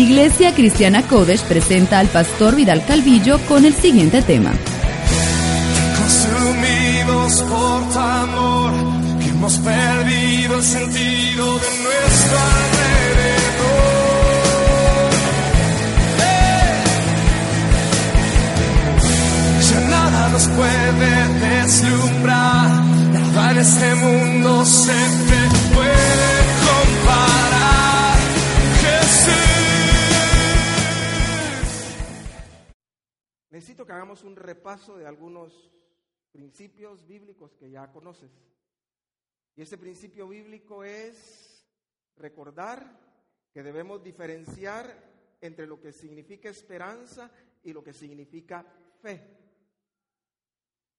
Iglesia Cristiana Kodesh presenta al pastor Vidal Calvillo con el siguiente tema. Consumidos por tu amor, que hemos perdido el sentido de nuestro alrededor. ¡Eh! Ya nada nos puede deslumbrar, nada en este mundo se puede comparar. Necesito que hagamos un repaso de algunos principios bíblicos que ya conoces. Y ese principio bíblico es recordar que debemos diferenciar entre lo que significa esperanza y lo que significa fe.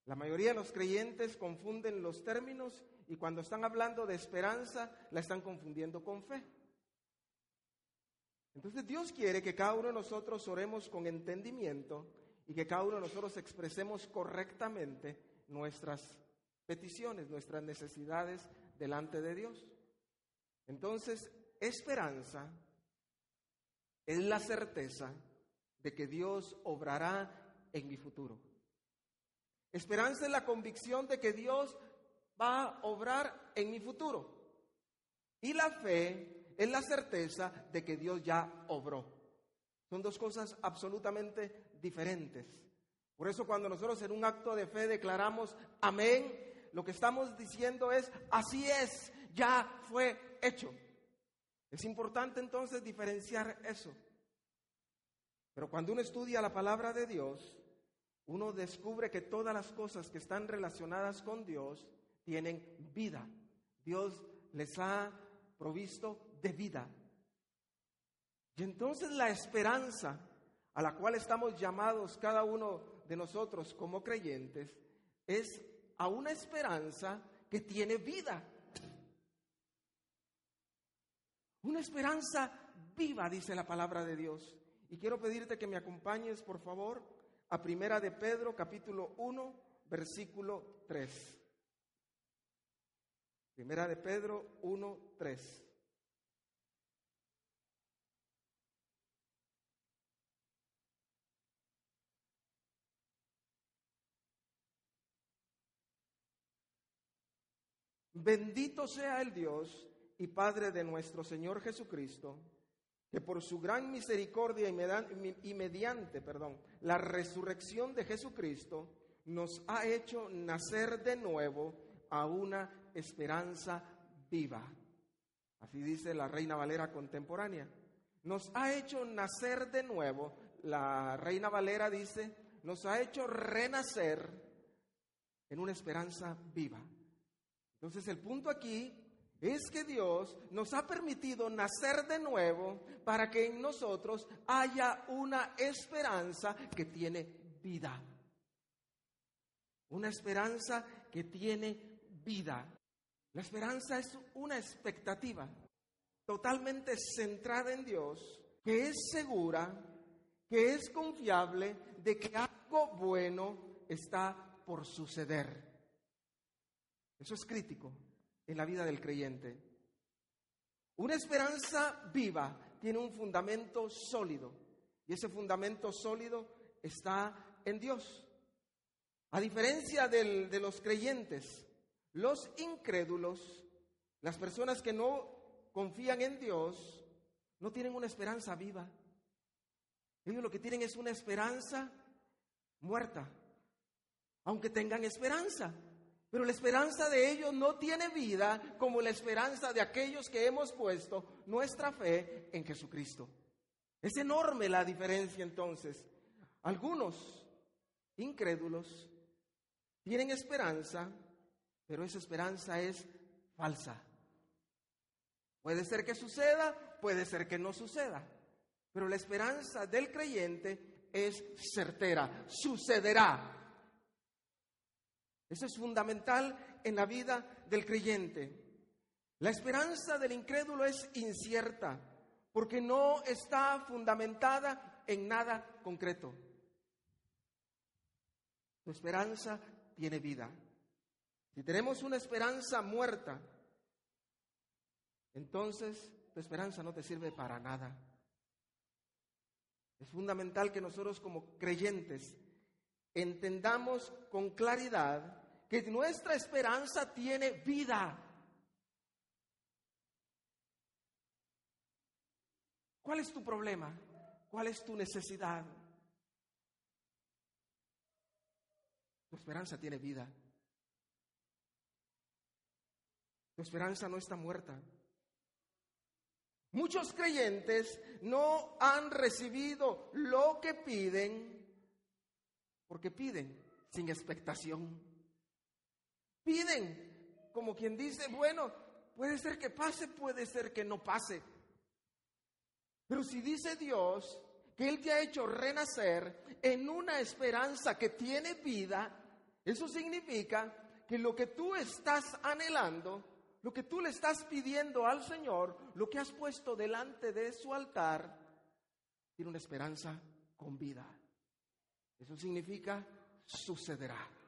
La mayoría de los creyentes confunden los términos y cuando están hablando de esperanza la están confundiendo con fe. Entonces Dios quiere que cada uno de nosotros oremos con entendimiento y que cada uno de nosotros expresemos correctamente nuestras peticiones, nuestras necesidades delante de Dios. Entonces, esperanza es la certeza de que Dios obrará en mi futuro. Esperanza es la convicción de que Dios va a obrar en mi futuro. Y la fe es la certeza de que Dios ya obró. Son dos cosas absolutamente diferentes. Por eso cuando nosotros en un acto de fe declaramos amén, lo que estamos diciendo es, así es, ya fue hecho. Es importante entonces diferenciar eso. Pero cuando uno estudia la palabra de Dios, uno descubre que todas las cosas que están relacionadas con Dios tienen vida. Dios les ha provisto de vida. Y entonces la esperanza a la cual estamos llamados cada uno de nosotros como creyentes es a una esperanza que tiene vida. Una esperanza viva, dice la palabra de Dios. Y quiero pedirte que me acompañes, por favor, a Primera de Pedro, capítulo 1, versículo 3. Primera de Pedro 1, 3. Bendito sea el Dios y Padre de nuestro Señor Jesucristo, que por su gran misericordia y, mediante, perdón, la resurrección de Jesucristo nos ha hecho nacer de nuevo a una esperanza viva. Así dice la Reina Valera contemporánea. Nos ha hecho nacer de nuevo, la Reina Valera dice, nos ha hecho renacer en una esperanza viva. Entonces el punto aquí es que Dios nos ha permitido nacer de nuevo para que en nosotros haya una esperanza que tiene vida. Una esperanza que tiene vida. La esperanza es una expectativa totalmente centrada en Dios, que es segura, que es confiable de que algo bueno está por suceder. Eso es crítico en la vida del creyente. Una esperanza viva tiene un fundamento sólido y ese fundamento sólido está en Dios. A diferencia del- de los creyentes, los incrédulos, las personas que no confían en Dios, no tienen una esperanza viva. Ellos lo que tienen es una esperanza muerta, aunque tengan esperanza. Pero la esperanza de ellos no tiene vida como la esperanza de aquellos que hemos puesto nuestra fe en Jesucristo. Es enorme la diferencia entonces. Algunos incrédulos tienen esperanza, pero esa esperanza es falsa. Puede ser que suceda, puede ser que no suceda, pero la esperanza del creyente es certera, sucederá. Eso es fundamental en la vida del creyente. La esperanza del incrédulo es incierta porque no está fundamentada en nada concreto. Tu esperanza tiene vida. Si tenemos una esperanza muerta, entonces tu esperanza no te sirve para nada. Es fundamental que nosotros como creyentes entendamos con claridad que nuestra esperanza tiene vida. ¿Cuál es tu problema? ¿Cuál es tu necesidad? Tu esperanza tiene vida. Tu esperanza no está muerta. Muchos creyentes no han recibido lo que piden porque piden sin expectación. Piden como quien dice, bueno, puede ser que pase, puede ser que no pase. Pero si dice Dios que Él te ha hecho renacer en una esperanza que tiene vida, eso significa que lo que tú estás anhelando, lo que tú le estás pidiendo al Señor, lo que has puesto delante de su altar, tiene una esperanza con vida. Eso significa sucederá.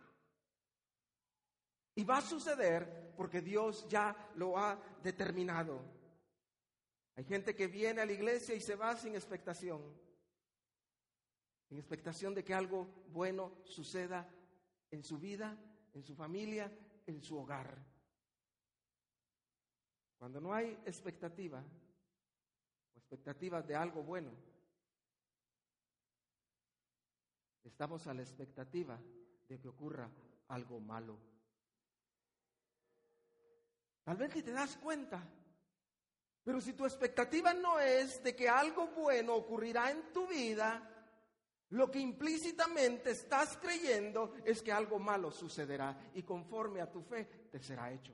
Y va a suceder porque Dios ya lo ha determinado. Hay gente que viene a la iglesia y se va sin expectación, sin expectación de que algo bueno suceda en su vida, en su familia, en su hogar. Cuando no hay expectativa, o expectativas de algo bueno, estamos a la expectativa de que ocurra algo malo. Tal vez ni te das cuenta, pero si tu expectativa no es de que algo bueno ocurrirá en tu vida, lo que implícitamente estás creyendo es que algo malo sucederá y conforme a tu fe te será hecho.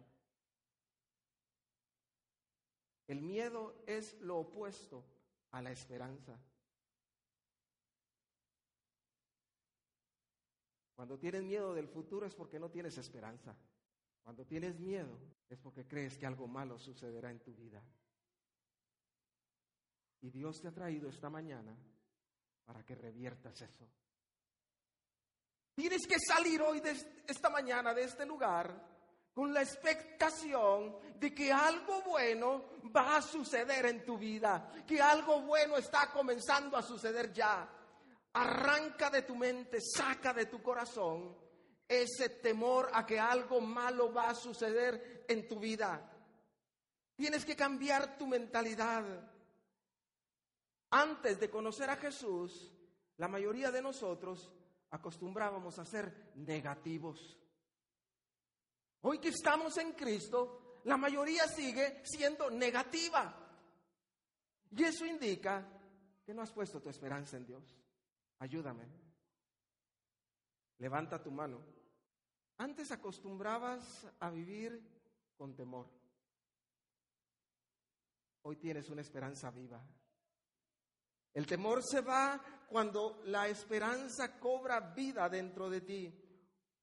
El miedo es lo opuesto a la esperanza. Cuando tienes miedo del futuro es porque no tienes esperanza. Cuando tienes miedo es porque crees que algo malo sucederá en tu vida. Y Dios te ha traído esta mañana para que reviertas eso. Tienes que salir hoy de esta mañana de este lugar con la expectación de que algo bueno va a suceder en tu vida, que algo bueno está comenzando a suceder ya. Arranca de tu mente, saca de tu corazón ese temor a que algo malo va a suceder en tu vida. Tienes que cambiar tu mentalidad. Antes de conocer a Jesús, la mayoría de nosotros acostumbrábamos a ser negativos. Hoy que estamos en Cristo, la mayoría sigue siendo negativa. Y eso indica que no has puesto tu esperanza en Dios. Ayúdame. Levanta tu mano. Antes acostumbrabas a vivir con temor. Hoy tienes una esperanza viva. El temor se va cuando la esperanza cobra vida dentro de ti.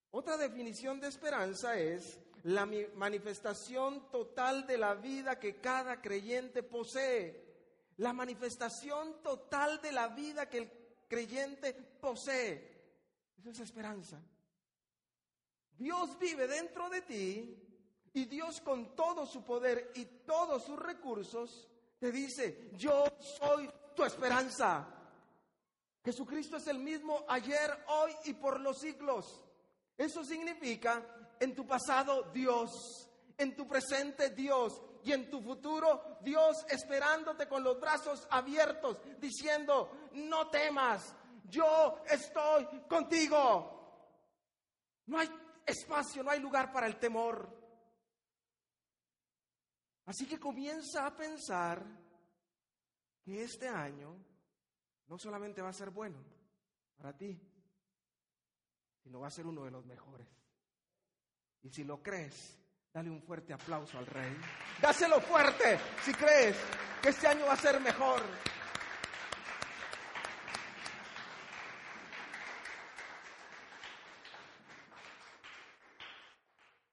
Otra definición de esperanza es la manifestación total de la vida que cada creyente posee. La manifestación total de la vida que el creyente posee. Eso es esperanza. Dios vive dentro de ti y Dios con todo su poder y todos sus recursos te dice, yo soy tu esperanza. Jesucristo es el mismo ayer, hoy y por los siglos. Eso significa en tu pasado Dios, en tu presente Dios y en tu futuro Dios esperándote con los brazos abiertos, diciendo, no temas, yo estoy contigo. No hay espacio, no hay lugar para el temor. Así que comienza a pensar que este año no solamente va a ser bueno para ti, sino va a ser uno de los mejores. Y si lo crees, dale un fuerte aplauso al rey. Dáselo fuerte si crees que este año va a ser mejor.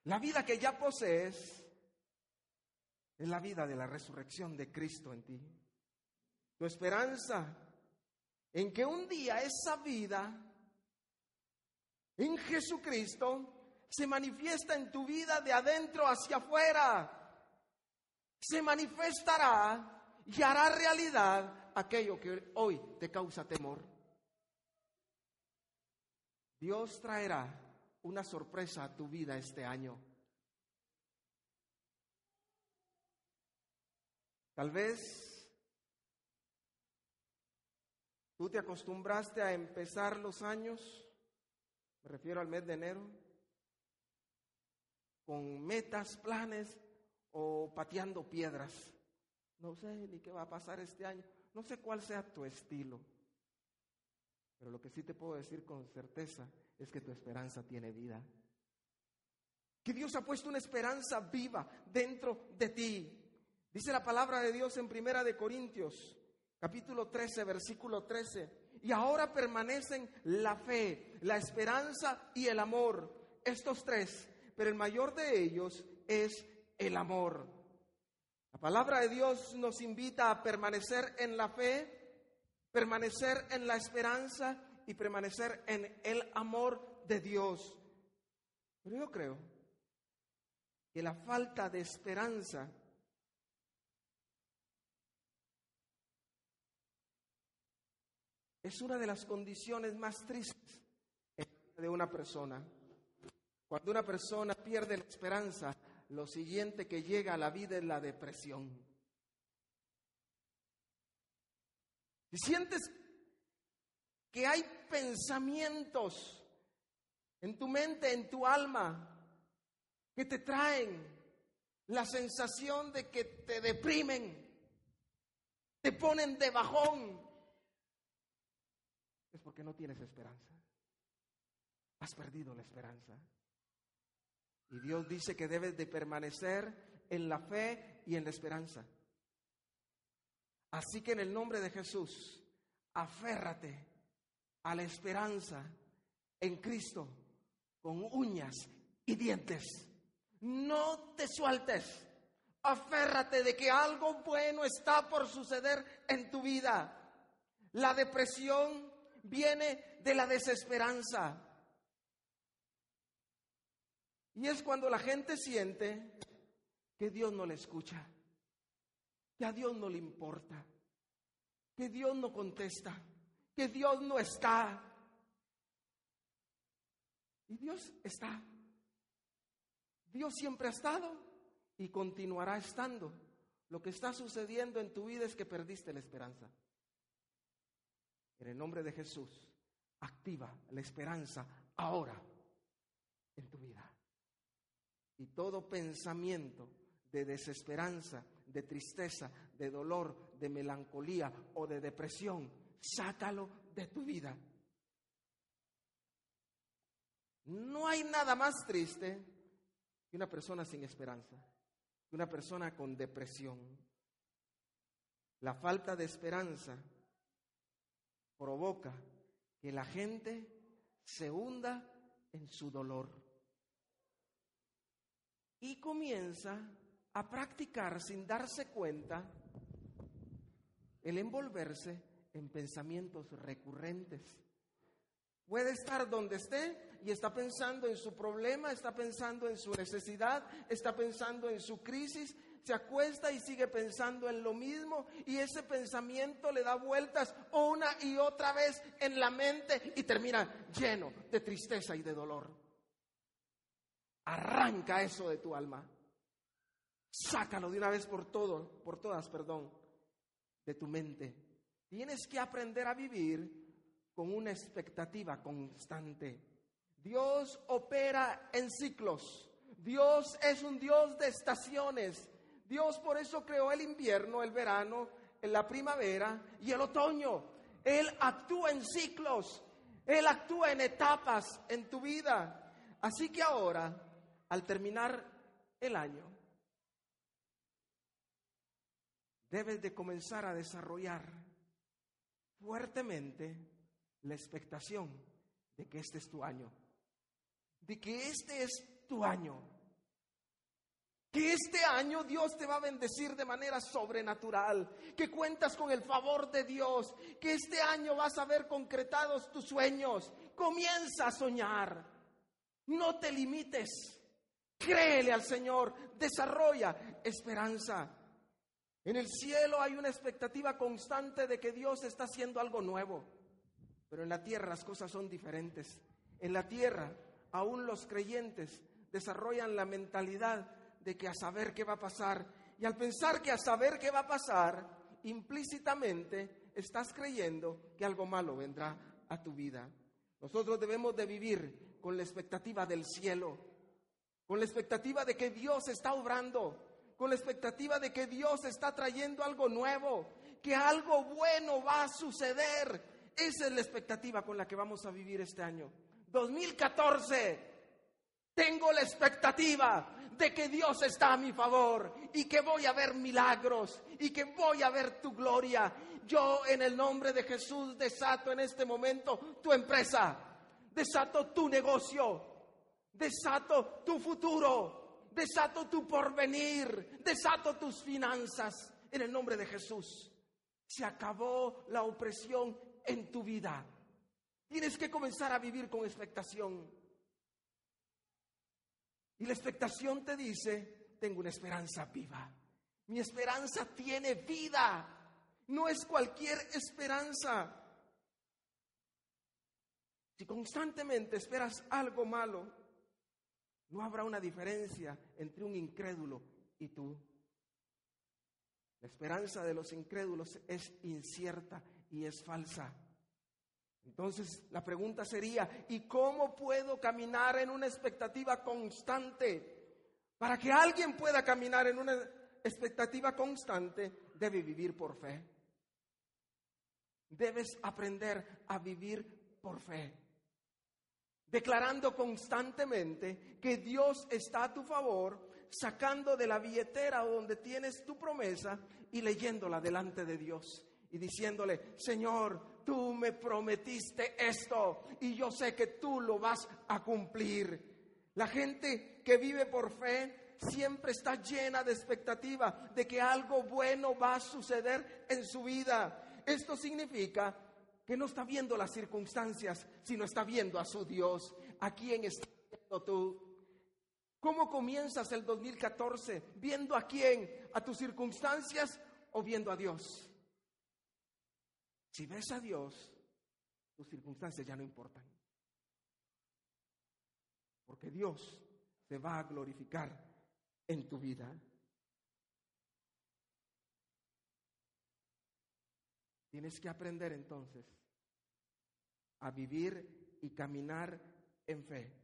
La vida que ya posees es la vida de la resurrección de Cristo en ti tu esperanza en que un día esa vida en Jesucristo se manifiesta en tu vida de adentro hacia afuera. Se manifestará y hará realidad aquello que hoy te causa temor. Dios traerá una sorpresa a tu vida este año. Tal vez tú te acostumbraste a empezar los años, me refiero al mes de enero, con metas, planes o pateando piedras. No sé ni qué va a pasar este año, no sé cuál sea tu estilo, pero lo que sí te puedo decir con certeza es que tu esperanza tiene vida. Que Dios ha puesto una esperanza viva dentro de ti. Dice la palabra de Dios en Primera de Corintios, capítulo 13, versículo 13. Y ahora permanecen la fe, la esperanza y el amor, estos tres, pero el mayor de ellos es el amor. La palabra de Dios nos invita a permanecer en la fe, permanecer en la esperanza y permanecer en el amor de Dios. Pero yo creo que la falta de esperanza es una de las condiciones más tristes de una persona. Cuando una persona pierde la esperanza, lo siguiente que llega a la vida es la depresión. Si sientes que hay pensamientos en tu mente, en tu alma, que te traen la sensación de que te deprimen, te ponen de bajón, es porque no tienes esperanza. Has perdido la esperanza. Y Dios dice que debes de permanecer en la fe y en la esperanza. Así que en el nombre de Jesús, aférrate a la esperanza en Cristo con uñas y dientes. No te sueltes. Aférrate de que algo bueno está por suceder en tu vida. La depresión viene de la desesperanza. Y es cuando la gente siente que Dios no le escucha, que a Dios no le importa, que Dios no contesta que Dios no está. Y Dios está. Dios siempre ha estado y continuará estando. Lo que está sucediendo en tu vida es que perdiste la esperanza. En el nombre de Jesús, activa la esperanza ahora en tu vida. Y todo pensamiento de desesperanza, de tristeza, de dolor, de melancolía o de depresión sácalo de tu vida. No hay nada más triste que una persona sin esperanza, que una persona con depresión. La falta de esperanza provoca que la gente se hunda en su dolor y comienza a practicar sin darse cuenta el envolverse en pensamientos recurrentes. Puede estar donde esté y está pensando en su problema, está pensando en su necesidad, está pensando en su crisis, se acuesta y sigue pensando en lo mismo y ese pensamiento le da vueltas una y otra vez en la mente y termina lleno de tristeza y de dolor. Arranca eso de tu alma. Sácalo de una vez por todo, por todas, perdón, de tu mente. Tienes que aprender a vivir con una expectativa constante. Dios opera en ciclos. Dios es un Dios de estaciones. Dios por eso creó el invierno, el verano, la primavera y el otoño. Él actúa en ciclos. Él actúa en etapas en tu vida. Así que ahora, al terminar el año, debes de comenzar a desarrollar fuertemente la expectación de que este es tu año, de que este es tu año, que este año Dios te va a bendecir de manera sobrenatural, que cuentas con el favor de Dios, que este año vas a ver concretados tus sueños. Comienza a soñar, no te limites, créele al Señor, desarrolla esperanza. En el cielo hay una expectativa constante de que Dios está haciendo algo nuevo. Pero en la tierra las cosas son diferentes. En la tierra, aún los creyentes desarrollan la mentalidad de que a saber qué va a pasar. Y al pensar que a saber qué va a pasar, implícitamente estás creyendo que algo malo vendrá a tu vida. Nosotros debemos de vivir con la expectativa del cielo, con la expectativa de que Dios está obrando, con la expectativa de que Dios está trayendo algo nuevo, que algo bueno va a suceder. Esa es la expectativa con la que vamos a vivir este año. 2014. Tengo la expectativa de que Dios está a mi favor y que voy a ver milagros y que voy a ver tu gloria. Yo en el nombre de Jesús desato en este momento tu empresa, desato tu negocio, desato tu futuro, desato tu porvenir, desato tus finanzas en el nombre de Jesús. Se acabó la opresión en tu vida. Tienes que comenzar a vivir con expectación. Y la expectación te dice, tengo una esperanza viva. Mi esperanza tiene vida. No es cualquier esperanza. Si constantemente esperas algo malo, no habrá una diferencia entre un incrédulo y tú. La esperanza de los incrédulos es incierta y es falsa. Entonces la pregunta sería, ¿y cómo puedo caminar en una expectativa constante? Para que alguien pueda caminar en una expectativa constante, debe vivir por fe. Debes aprender a vivir por fe. Declarando constantemente que Dios está a tu favor, sacando de la billetera donde tienes tu promesa y leyéndola delante de Dios y diciéndole, Señor, tú me prometiste esto y yo sé que tú lo vas a cumplir. La gente que vive por fe siempre está llena de expectativa de que algo bueno va a suceder en su vida. Esto significa que no está viendo las circunstancias, sino está viendo a su Dios. ¿A quién estás viendo tú? ¿Cómo comienzas el 2014? ¿Viendo a quién? ¿A tus circunstancias o viendo a Dios? Si ves a Dios, tus circunstancias ya no importan. Porque Dios se va a glorificar en tu vida. Tienes que aprender entonces a vivir y caminar en fe.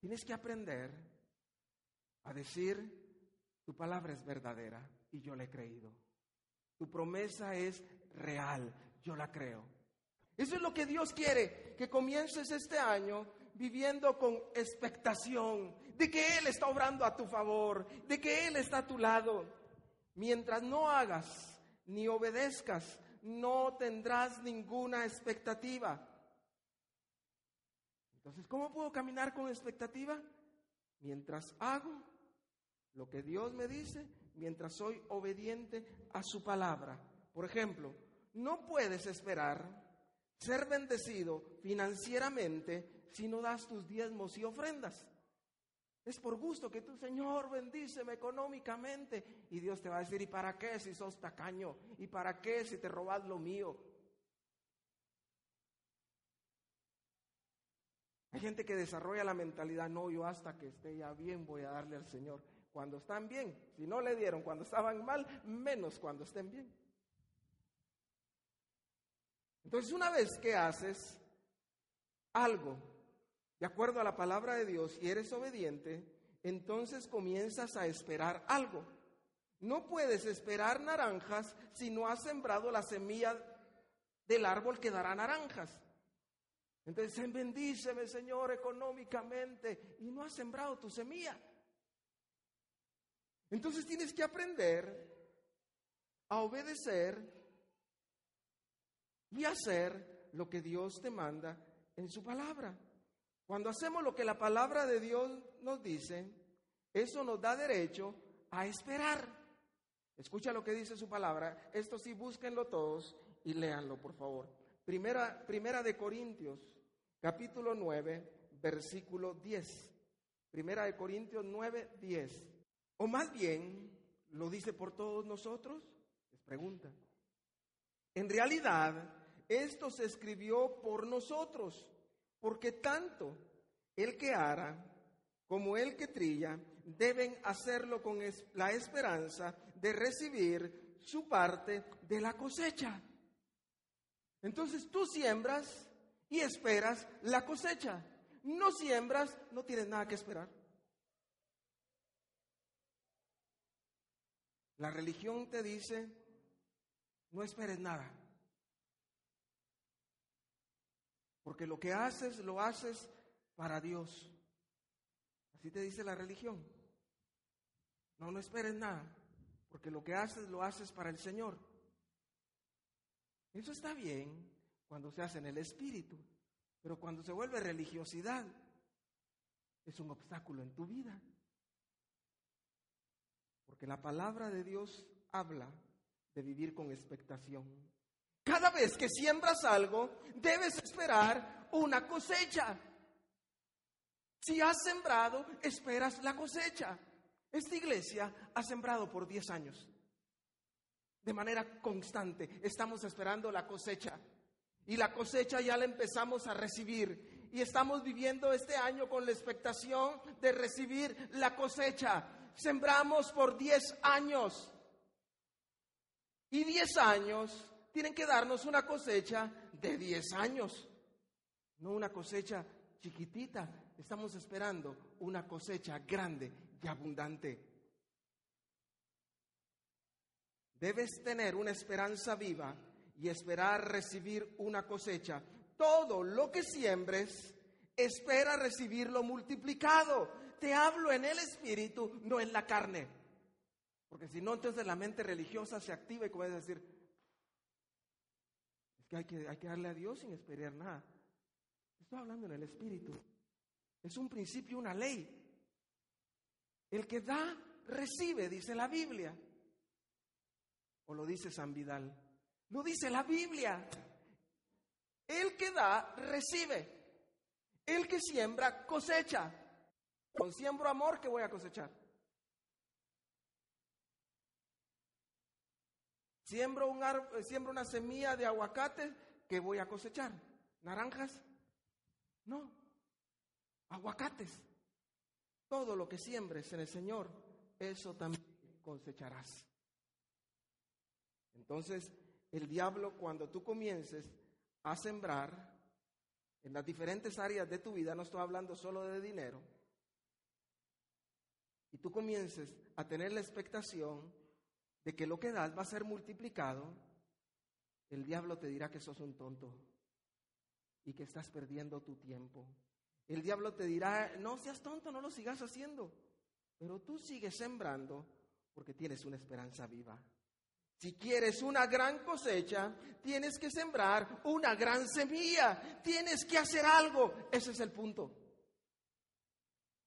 Tienes que aprender a decir, tu palabra es verdadera y yo la he creído. Tu promesa es real, yo la creo. Eso es lo que Dios quiere, que comiences este año viviendo con expectación de que Él está obrando a tu favor, de que Él está a tu lado. Mientras no hagas ni obedezcas, no tendrás ninguna expectativa. Entonces, ¿cómo puedo caminar con expectativa? Mientras hago lo que Dios me dice mientras soy obediente a su palabra. Por ejemplo, no puedes esperar ser bendecido financieramente si no das tus diezmos y ofrendas. Es por gusto que tu Señor bendíceme económicamente y Dios te va a decir, ¿y para qué si sos tacaño? ¿Y para qué si te robas lo mío? Hay gente que desarrolla la mentalidad, no, yo hasta que esté ya bien voy a darle al Señor cuando están bien. Si no le dieron cuando estaban mal, menos cuando estén bien. Entonces, una vez que haces algo de acuerdo a la palabra de Dios y eres obediente, entonces comienzas a esperar algo. No puedes esperar naranjas si no has sembrado la semilla del árbol que dará naranjas. Entonces, bendíceme, Señor, económicamente, y no has sembrado tu semilla. Entonces tienes que aprender a obedecer y hacer lo que Dios te manda en su palabra. Cuando hacemos lo que la palabra de Dios nos dice, eso nos da derecho a esperar. Escucha lo que dice su palabra. Esto sí, búsquenlo todos y léanlo, por favor. Primera, primera de Corintios, capítulo 9, versículo 10. Primera de Corintios 9, 10. O más bien, lo dice por todos nosotros? Les pregunta. En realidad, esto se escribió por nosotros, porque tanto el que ara como el que trilla deben hacerlo con la esperanza de recibir su parte de la cosecha. Entonces tú siembras y esperas la cosecha. No siembras, no tienes nada que esperar. La religión te dice, no esperes nada. Porque lo que haces, lo haces para Dios. Así te dice la religión. No, no esperes nada. Porque lo que haces, lo haces para el Señor. Eso está bien cuando se hace en el Espíritu. Pero cuando se vuelve religiosidad, es un obstáculo en tu vida. Porque la palabra de Dios habla de vivir con expectación. Cada vez que siembras algo, debes esperar una cosecha. Si has sembrado, esperas la cosecha. Esta iglesia ha sembrado por 10 años. De manera constante. Estamos esperando la cosecha. Y la cosecha ya la empezamos a recibir. Y estamos viviendo este año con la expectación de recibir la cosecha. Sembramos por 10 años. Y 10 años tienen que darnos una cosecha de 10 años. No una cosecha chiquitita. Estamos esperando una cosecha grande y abundante. Debes tener una esperanza viva y esperar recibir una cosecha. Todo lo que siembres, espera recibirlo multiplicado. Te hablo en el espíritu, no en la carne. Porque si no, entonces la mente religiosa se activa y comienza a decir, que hay que, hay que darle a Dios sin esperar nada. Estoy hablando en el espíritu. Es un principio, una ley. El que da, recibe, dice la Biblia. O lo dice San Vidal. Lo dice la Biblia. El que da, recibe. El que siembra, cosecha. Con siembro amor, que voy a cosechar? Siembro, un siembro una semilla de aguacate, que voy a cosechar? ¿Naranjas? No. Aguacates. Todo lo que siembres en el Señor, eso también cosecharás. Entonces, el diablo cuando tú comiences a sembrar en las diferentes áreas de tu vida, no estoy hablando solo de dinero, y tú comiences a tener la expectación de que lo que das va a ser multiplicado, el diablo te dirá que sos un tonto y que estás perdiendo tu tiempo. El diablo te dirá, no seas tonto, no lo sigas haciendo, pero tú sigues sembrando porque tienes una esperanza viva. Si quieres una gran cosecha, tienes que sembrar una gran semilla, tienes que hacer algo. Ese es el punto.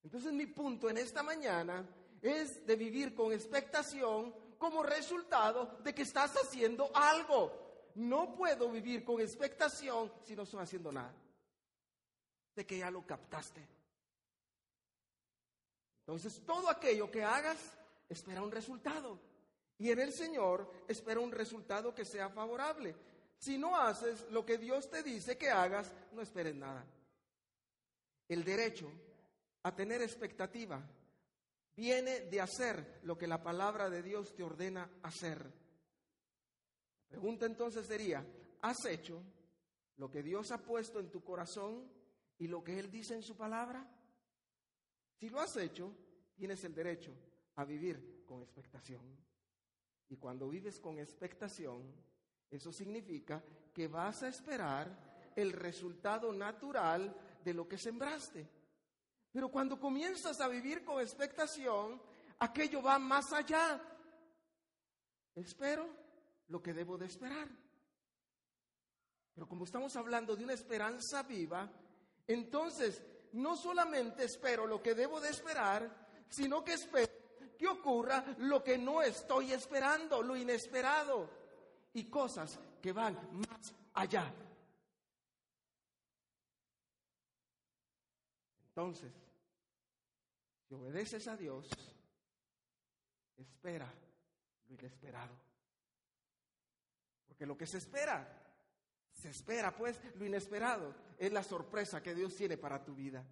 Entonces mi punto en esta mañana es de vivir con expectación como resultado de que estás haciendo algo. No puedo vivir con expectación si no estoy haciendo nada. De que ya lo captaste. Entonces todo aquello que hagas espera un resultado. Y en el Señor espera un resultado que sea favorable. Si no haces lo que Dios te dice que hagas, no esperes nada. El derecho a tener expectativa viene de hacer lo que la palabra de Dios te ordena hacer. La pregunta entonces sería, ¿has hecho lo que Dios ha puesto en tu corazón y lo que Él dice en su palabra? Si lo has hecho, tienes el derecho a vivir con expectación. Y cuando vives con expectación, eso significa que vas a esperar el resultado natural de lo que sembraste. Pero cuando comienzas a vivir con expectación, aquello va más allá. Espero lo que debo de esperar. Pero como estamos hablando de una esperanza viva, entonces no solamente espero lo que debo de esperar, sino que espero que ocurra lo que no estoy esperando, lo inesperado, y cosas que van más allá. Entonces, obedeces a Dios, espera lo inesperado. Porque lo que se espera, se espera pues lo inesperado, es la sorpresa que Dios tiene para tu vida.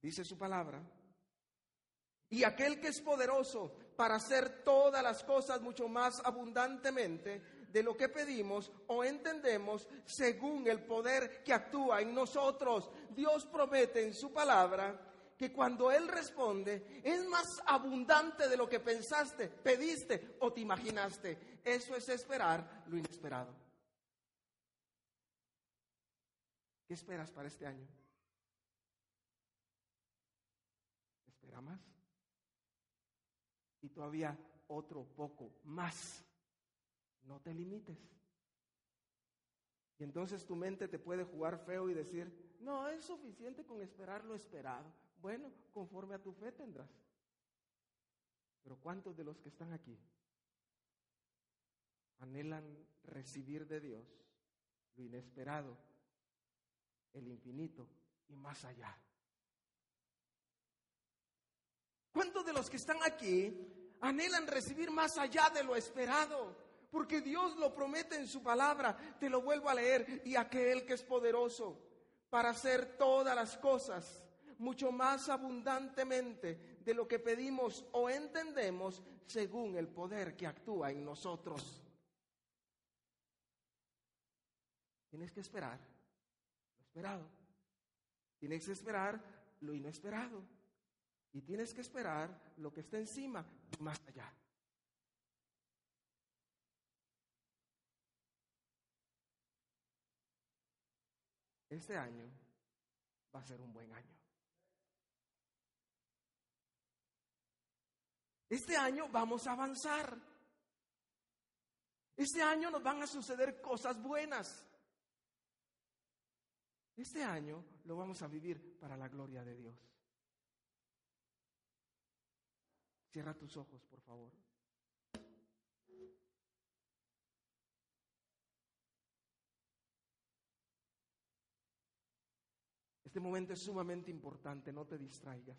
Dice su palabra. Y aquel que es poderoso para hacer todas las cosas mucho más abundantemente de lo que pedimos o entendemos según el poder que actúa en nosotros. Dios promete en su palabra que cuando Él responde es más abundante de lo que pensaste, pediste o te imaginaste. Eso es esperar lo inesperado. ¿Qué esperas para este año? ¿Espera más? Y todavía otro poco más. No te limites. Y entonces tu mente te puede jugar feo y decir, no, es suficiente con esperar lo esperado. Bueno, conforme a tu fe tendrás. Pero ¿cuántos de los que están aquí anhelan recibir de Dios lo inesperado, el infinito y más allá? ¿Cuántos de los que están aquí anhelan recibir más allá de lo esperado? Porque Dios lo promete en su palabra. Te lo vuelvo a leer. Y aquel que es poderoso para hacer todas las cosas mucho más abundantemente de lo que pedimos o entendemos según el poder que actúa en nosotros. Tienes que esperar lo esperado. Tienes que esperar lo inesperado. Y tienes que esperar lo que está encima y más allá. Este año va a ser un buen año. Este año vamos a avanzar. Este año nos van a suceder cosas buenas. Este año lo vamos a vivir para la gloria de Dios. Cierra tus ojos, por favor. Este momento es sumamente importante, no te distraigas.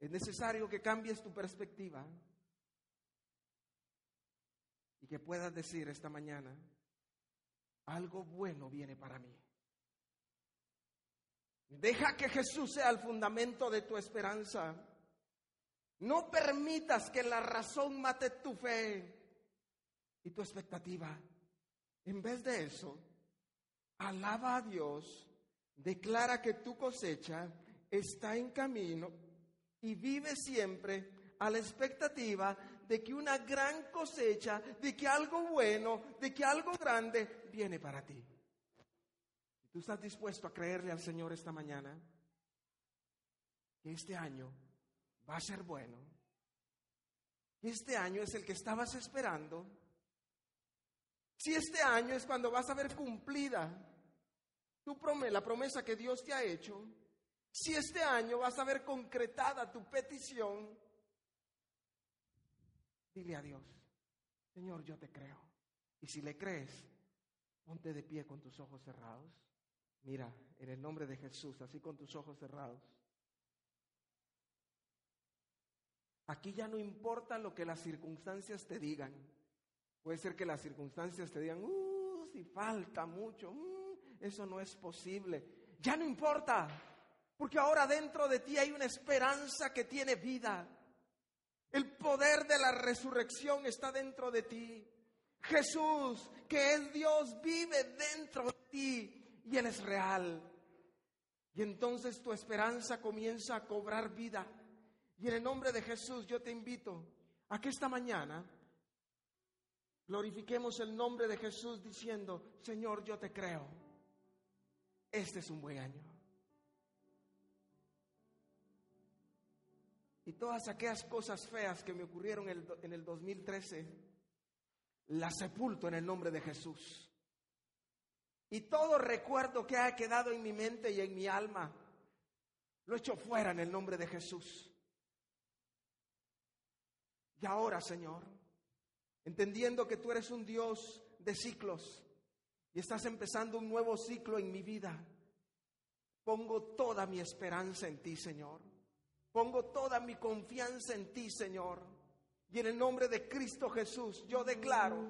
Es necesario que cambies tu perspectiva y que puedas decir esta mañana, algo bueno viene para mí. Deja que Jesús sea el fundamento de tu esperanza. No permitas que la razón mate tu fe y tu expectativa. En vez de eso, alaba a Dios, declara que tu cosecha está en camino y vive siempre a la expectativa de que una gran cosecha, de que algo bueno, de que algo grande viene para ti. ¿Tú estás dispuesto a creerle al Señor esta mañana? Que este año va a ser bueno. Este año es el que estabas esperando. Si este año es cuando vas a ver cumplida tu promesa, la promesa que Dios te ha hecho, si este año vas a ver concretada tu petición, dile a Dios, Señor, yo te creo. Y si le crees, ponte de pie con tus ojos cerrados. Mira, en el nombre de Jesús, así con tus ojos cerrados. Aquí ya no importa lo que las circunstancias te digan. Puede ser que las circunstancias te digan, uh, si falta mucho, uh, eso no es posible. Ya no importa. Porque ahora dentro de ti hay una esperanza que tiene vida. El poder de la resurrección está dentro de ti. Jesús, que es Dios, vive dentro de ti y Él es real. Y entonces tu esperanza comienza a cobrar vida. Y en el nombre de Jesús yo te invito a que esta mañana glorifiquemos el nombre de Jesús diciendo, Señor, yo te creo. Este es un buen año. Y todas aquellas cosas feas que me ocurrieron en el 2013, las sepulto en el nombre de Jesús. Y todo recuerdo que ha quedado en mi mente y en mi alma, lo echo fuera en el nombre de Jesús. Y ahora, Señor, entendiendo que tú eres un Dios de ciclos y estás empezando un nuevo ciclo en mi vida, pongo toda mi esperanza en ti, Señor. Pongo toda mi confianza en ti, Señor. Y en el nombre de Cristo Jesús, yo declaro,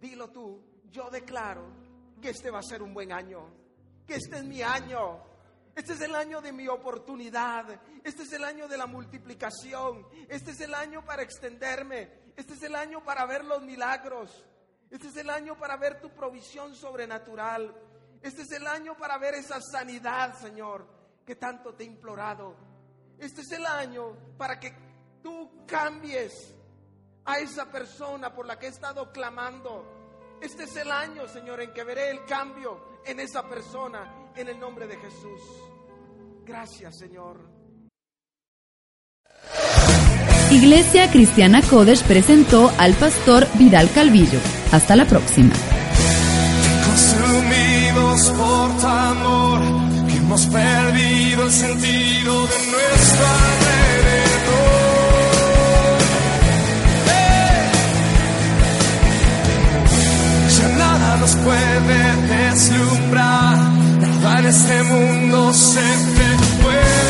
dilo tú, yo declaro que este va a ser un buen año, que este es mi año, este es el año de mi oportunidad, este es el año de la multiplicación, este es el año para extenderme, este es el año para ver los milagros, este es el año para ver tu provisión sobrenatural, este es el año para ver esa sanidad, Señor, que tanto te he implorado. Este es el año para que tú cambies a esa persona por la que he estado clamando. Este es el año, Señor, en que veré el cambio en esa persona en el nombre de Jesús. Gracias, Señor. Iglesia Cristiana Codes presentó al pastor Vidal Calvillo. Hasta la próxima. Consumidos por tu amor, hemos perdido el sentido de nuestro alrededor. Ya nada nos puede deslumbrar, nada en este mundo se te puede.